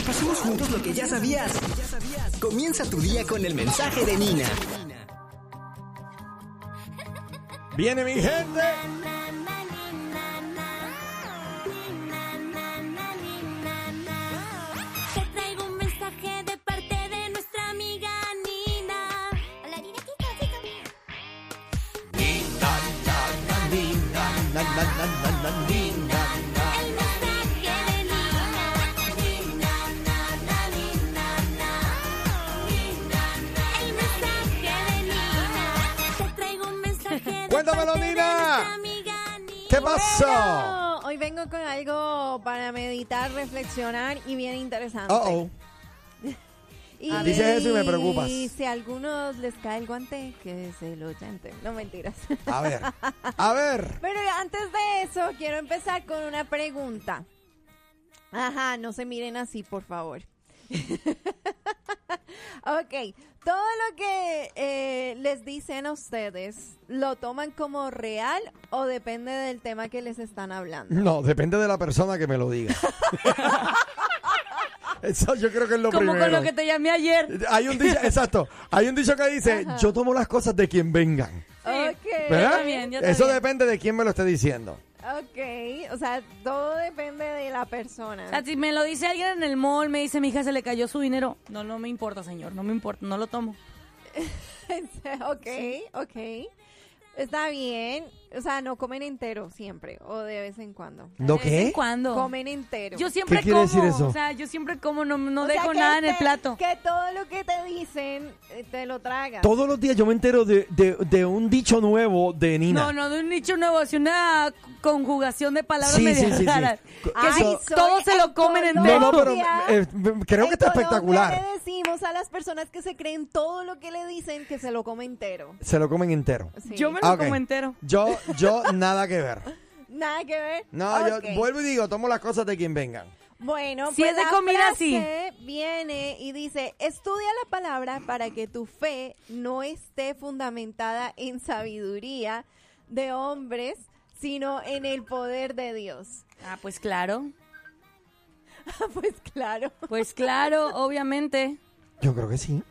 Repasemos juntos lo que ya sabías. Comienza tu día con el mensaje de Nina. Viene mi gente. Te traigo un mensaje de parte de nuestra amiga Nina. ¿Qué pasó? Bueno, hoy vengo con algo para meditar, reflexionar y bien interesante. Uh oh. Y, dices eso y me preocupas. Y si a algunos les cae el guante, que se lo llenten. No mentiras. A ver. A ver. Pero antes de eso, quiero empezar con una pregunta. Ajá, no se miren así, por favor. ok, todo lo que eh, les dicen a ustedes, ¿lo toman como real o depende del tema que les están hablando? No, depende de la persona que me lo diga. Eso yo creo que es lo Como primero. con lo que te llamé ayer. Hay un dicho, exacto. Hay un dicho que dice, yo tomo las cosas de quien vengan. Ok. ¿Verdad? también, yo Eso también. depende de quién me lo esté diciendo. Ok, o sea, todo depende de la persona. O sea, si me lo dice alguien en el mall, me dice mi hija se le cayó su dinero. No, no me importa, señor, no me importa, no lo tomo. ok, ok. Está bien. O sea, no comen entero siempre o de vez en cuando. ¿No De vez en qué? cuando. Comen entero. Yo siempre ¿Qué quiere como, decir eso? o sea, yo siempre como, no, no O sea, dejo que nada en el te- plato. Que todo lo que te dicen eh, te lo tragas. Todos los días yo me entero de, de- de un dicho nuevo de Nina. No, no, de un nicho nuevo, es una conjugación de palabras Sí, medio sí, sí, sí. raras. Que Ay, si soy todos se lo comen en No, entero. no, pero Colombia- eh, creo que está En Colombia espectacular. le decimos a las personas que se creen todo lo que le dicen que se lo come entero. Se lo comen entero. Sí. Yo me lo Ah, ok. como entero. Yo, yo, nada que ver. Nada que ver. No, yo vuelvo y digo, tomo las cosas de quien vengan. Bueno, Si pues es de la comida, frase viene y dice, estudia la palabra para que tu fe no esté fundamentada en sabiduría de hombres, sino en el poder de Dios. Ah, pues claro. pues claro. Pues claro, obviamente. Yo creo que sí.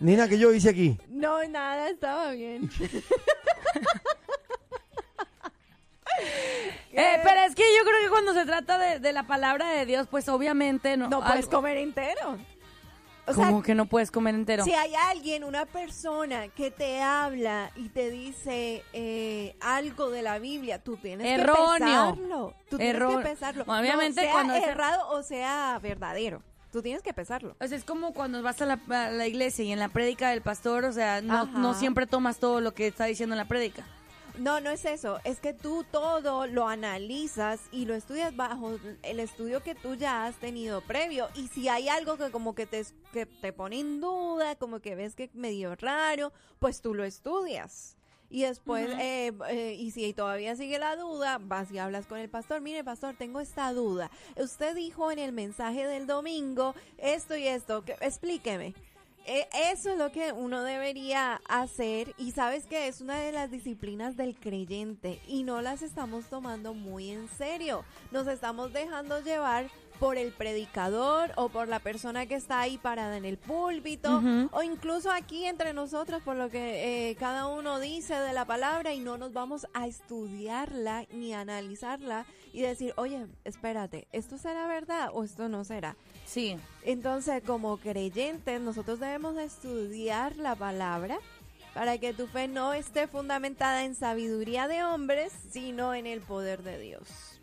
Nina, ¿qué yo hice aquí? No, nada, estaba bien. Eh, pero es que yo creo que cuando se trata de, de la palabra de Dios, pues obviamente no. No puedes algo- comer entero. O sea, ¿Cómo que no puedes comer entero? Si hay alguien, una persona que te habla y te dice eh, algo de la Biblia, tú tienes Erróneo. que pesarlo. Tú tienes que pesarlo. Bueno, obviamente No, sea cuando es- errado o sea verdadero. Tú tienes que pesarlo. O sea, es como cuando vas a la, a la iglesia y en la prédica del pastor, o sea, no, Ajá. no siempre tomas todo lo que está diciendo en la prédica. No, no es eso. Es que tú todo lo analizas y lo estudias bajo el estudio que tú ya has tenido previo. Y si hay algo que como que te, que te pone en duda, como que ves que medio raro, pues tú lo estudias. Y después, eh, eh, y si todavía sigue la duda, vas y hablas con el pastor. Mire, pastor, tengo esta duda. Usted dijo en el mensaje del domingo esto y esto. que- explíqueme. Eh, Eso es lo que uno debería hacer y sabes que es una de las disciplinas del creyente y no las estamos tomando muy en serio. Nos estamos dejando llevar por el predicador o por la persona que está ahí parada en el púlpito o incluso aquí entre nosotros por lo que eh, cada uno dice de la palabra y no nos vamos a estudiarla ni a analizarla y decir, oye, espérate, ¿esto será verdad o esto no será? Sí. Entonces, como creyentes, nosotros debemos de estudiar la palabra para que tu fe no esté fundamentada en sabiduría de hombres, sino en el poder de Dios.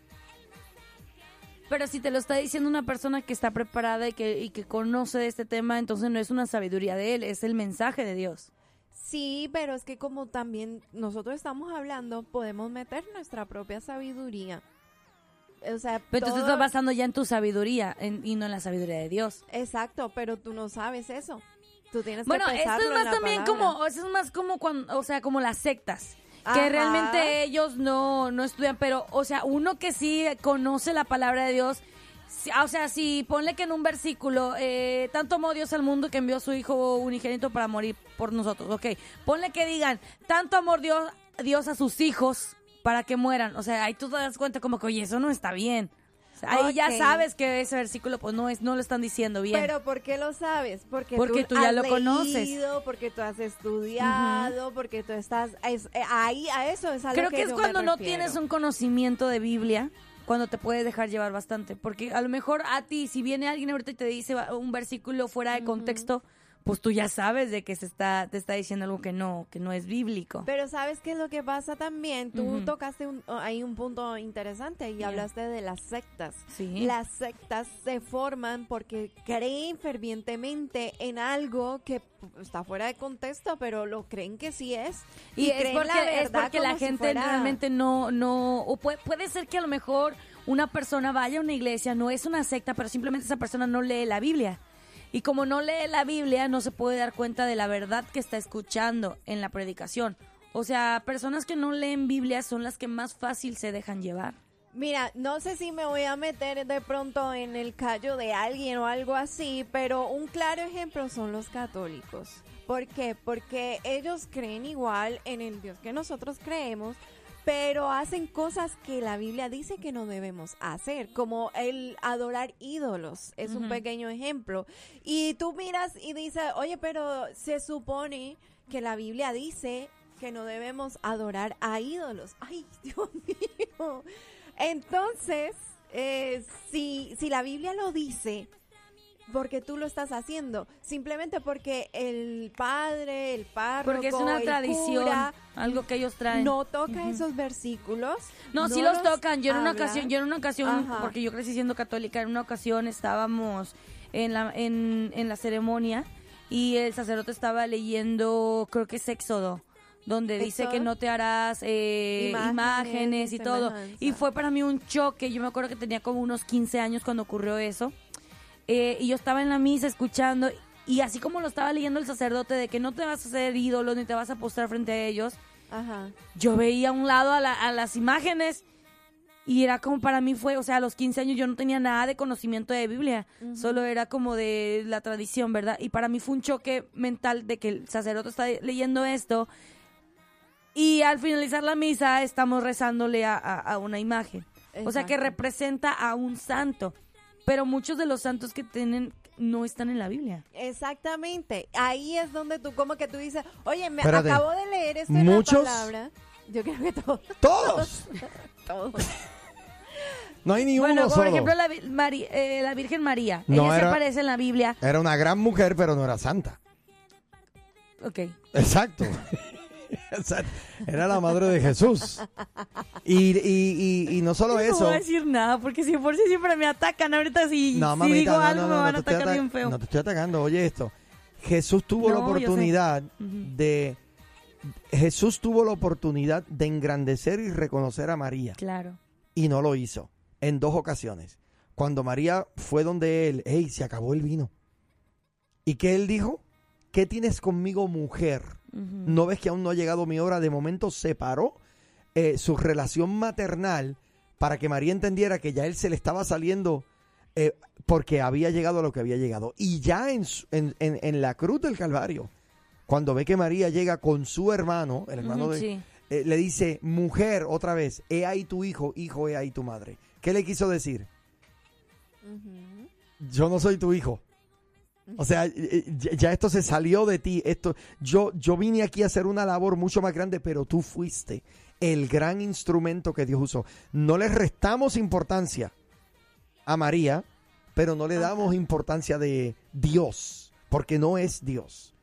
Pero si te lo está diciendo una persona que está preparada y que, y que conoce de este tema, entonces no es una sabiduría de él, es el mensaje de Dios. Sí, pero es que como también nosotros estamos hablando, podemos meter nuestra propia sabiduría. O sea, Pero tú todo- estás basando ya en tu sabiduría en- y no en la sabiduría de Dios. Exacto, pero tú no sabes eso. Tú tienes Bueno, que pensarlo es más también palabra. como, eso es más como cuando, o sea, como las sectas. Que realmente ellos no, no estudian, pero, o sea, uno que sí conoce la palabra de Dios, ah, o sea, si ponle que en un versículo, eh, tanto amó Dios al mundo que envió a su Hijo unigénito para morir por nosotros, ok. Ponle que digan, tanto amor Dios, Dios a sus hijos para que mueran. O sea, ahí tú te das cuenta como que, oye, eso no está bien. Ahí ya sabes que ese versículo pues no es no lo están diciendo bien. Pero ¿por qué lo sabes? Porque, Porque tú ya has lo conoces. Porque tú has estudiado, porque tú estás... es- eh, ahí, a eso es a lo Creo que, es yo me cuando no tienes un conocimiento de Biblia, cuando te puedes dejar llevar bastante. Porque a lo mejor a ti, si viene alguien ahorita y te dice un versículo fuera de contexto, pues tú ya sabes de que se está, te está diciendo algo que no, que no es bíblico. Pero ¿sabes qué es lo que pasa también? Tú tocaste un- ahí un punto interesante y hablaste de las sectas. Sí. Las sectas se forman porque creen fervientemente en algo que está fuera de contexto, pero lo creen que sí es. Y es creen porque, la es porque la si gente realmente no, no, o puede, puede ser que a lo mejor una persona vaya a una iglesia, no es una secta, pero simplemente esa persona no lee la Biblia. Y como no lee la Biblia, no se puede dar cuenta de la verdad que está escuchando en la predicación. O sea, personas que no leen Biblia son las que más fácil se dejan llevar. Mira, no sé si me voy a meter de pronto en el callo de alguien o algo así, pero un claro ejemplo son los católicos. ¿Por qué? Porque ellos creen igual en el Dios que nosotros creemos, pero hacen cosas que la Biblia dice que no debemos hacer, como el adorar ídolos, es un pequeño ejemplo. Y tú miras y dices, oye, pero se supone que la Biblia dice que no debemos adorar a ídolos. Ay, Dios mío. Entonces, eh, si, si la Biblia lo dice, porque tú lo estás haciendo, simplemente porque el padre, el párroco, Porque es una el tradición, cura, algo que ellos traen. no toca esos versículos. No, sí los los tocan. Yo en una ocasión, yo en una ocasión, Ajá. porque yo crecí siendo católica, en una ocasión estábamos en la, en, en la ceremonia y el sacerdote estaba leyendo, creo que es Éxodo, donde dice que no te harás eh, Imágenes, imágenes, y todo. semejanza. Y fue para mí un choque. Yo me acuerdo que tenía como unos 15 años cuando ocurrió eso. Eh, y yo estaba en la misa escuchando y así como lo estaba leyendo el sacerdote de que no te vas a hacer ídolos ni te vas a postrar frente a ellos, Ajá. yo veía a un lado a, la- a las imágenes y era como para mí fue, o sea, a los 15 años yo no tenía nada de conocimiento de Biblia, solo era como de la tradición, ¿verdad? Y para mí fue un choque mental de que el sacerdote está leyendo esto y al finalizar la misa estamos rezándole a, a- a una imagen. O sea, que representa a un santo, pero muchos de los santos que tienen no están en la Biblia. Exactamente. Ahí es donde tú, como que tú dices, oye, me Espérate. acabo de leer esto en Muchos- la palabra. Yo creo que todos. Todos. todos. No hay ni Bueno, uno por solo. ejemplo, la, Vi- Mari- eh, la Virgen María. No, Ella se era- aparece en la Biblia. Era una gran mujer, pero no era santa. Ok. Exacto. Era la madre de Jesús. Y, y, y, y no solo No eso. voy a decir nada, porque si por si siempre me atacan, ahorita si, No, si mamita, digo no, algo no, me no, van no a atacar ata- bien feo. No te estoy atacando, oye esto. Jesús tuvo la No, oportunidad de Jesús tuvo la oportunidad de engrandecer y reconocer a María Claro. y no lo hizo en dos ocasiones. Cuando María fue donde él, hey, se acabó el vino. ¿Y qué él dijo? ¿Qué tienes conmigo, mujer? ¿No ves que aún no ha llegado mi hora? De momento separó eh, su relación maternal para que María entendiera que ya él se le estaba saliendo eh, porque había llegado a lo que había llegado. Y ya en, en, en- en la cruz del Calvario, cuando ve que María llega con su hermano, el hermano de, sí. eh, le dice, mujer, otra vez, he ahí tu hijo, hijo, he ahí tu madre. ¿Qué le quiso decir? Yo no soy tu hijo. O sea, eh, eh, ya esto se salió de ti. Esto, yo, yo vine aquí a hacer una labor mucho más grande, pero tú fuiste el gran instrumento que Dios usó. No le restamos importancia a María, pero no le damos importancia de Dios, porque no es Dios.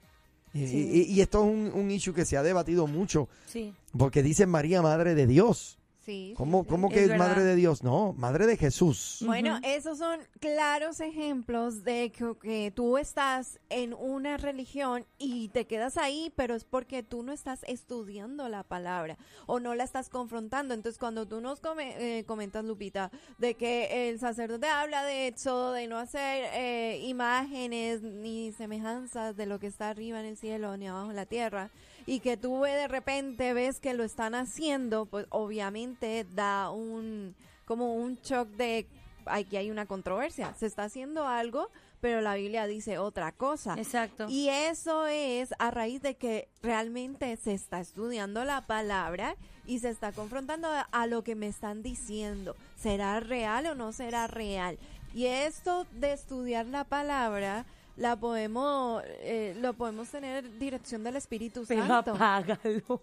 Y, Sí. y- y esto es un, un issue que se ha debatido mucho, Sí. porque dicen María, madre de Dios. Sí. ¿Cómo, sí, cómo sí. que Es es madre de Dios? No, madre de Jesús. Bueno, esos son claros ejemplos de que, que tú estás en una religión y te quedas ahí, pero es porque tú no estás estudiando la palabra o no la estás confrontando. Entonces, cuando tú nos come- eh, comentas, Lupita, de que el sacerdote habla de Éxodo, de no hacer eh, imágenes ni semejanzas de lo que está arriba en el cielo ni abajo en la tierra, y que tú de repente ves que lo están haciendo, pues obviamente da un como un shock de aquí hay una controversia. Se está haciendo algo, pero la Biblia dice otra cosa. Exacto. Y eso es a raíz de que realmente se está estudiando la palabra y se está confrontando a, a lo que me están diciendo. ¿Será real o no será real? Y esto de estudiar la palabra la podemos eh, lo podemos tener dirección del Espíritu Pero Santo. apágalo.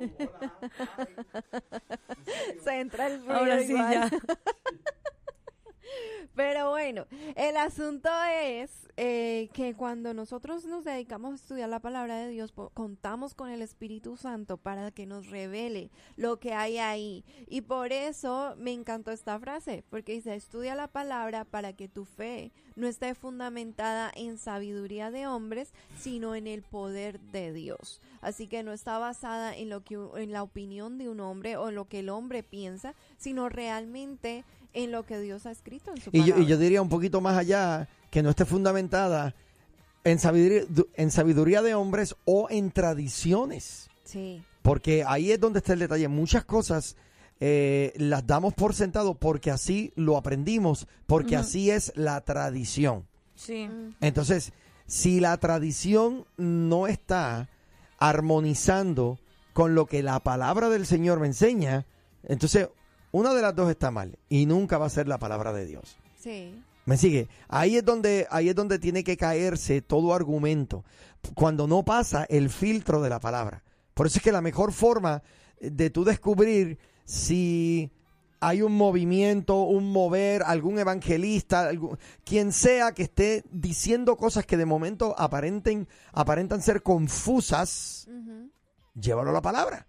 Se entra el ruido Ahora sí igual. ya. Pero bueno, el asunto es eh, que cuando nosotros nos dedicamos a estudiar la palabra de Dios, contamos con el Espíritu Santo para que nos revele lo que hay ahí. Y por eso me encantó esta frase, porque dice, estudia la palabra para que tu fe no esté fundamentada en sabiduría de hombres, sino en el poder de Dios. Así que no está basada en lo que en la opinión de un hombre o lo que el hombre piensa, sino realmente en lo que Dios ha escrito en su Y yo, palabra. y yo diría un poquito más allá, que no esté fundamentada en sabiduría, en sabiduría de hombres o en tradiciones. Sí. Porque ahí es donde está el detalle. Muchas cosas eh, las damos por sentado porque así lo aprendimos, porque así es la tradición. Sí. Entonces, si la tradición no está armonizando con lo que la palabra del Señor me enseña, entonces una de las dos está mal y nunca va a ser la palabra de Dios. Sí. ¿Me sigue? Ahí es donde ahí es donde tiene que caerse todo argumento cuando no pasa el filtro de la palabra. Por eso es que la mejor forma de tú descubrir si hay un movimiento, un mover, algún evangelista, algún- quien sea que esté diciendo cosas que de momento aparenten aparentan ser confusas, llévalo a la palabra.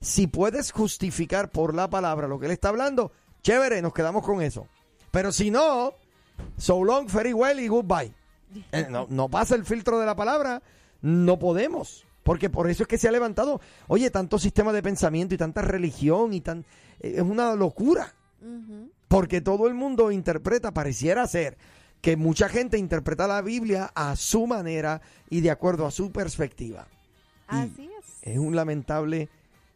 Si puedes justificar por la palabra lo que él está hablando, chévere, nos quedamos con eso. Pero si no, so long, very well y goodbye. Eh, no, no pasa el filtro de la palabra, no podemos. Porque por eso es que se ha levantado, oye, tanto sistema de pensamiento y tanta religión y tan... eh, es una locura. Porque todo el mundo interpreta, pareciera ser, que mucha gente interpreta la Biblia a su manera y de acuerdo a su perspectiva. Así es. Es un lamentable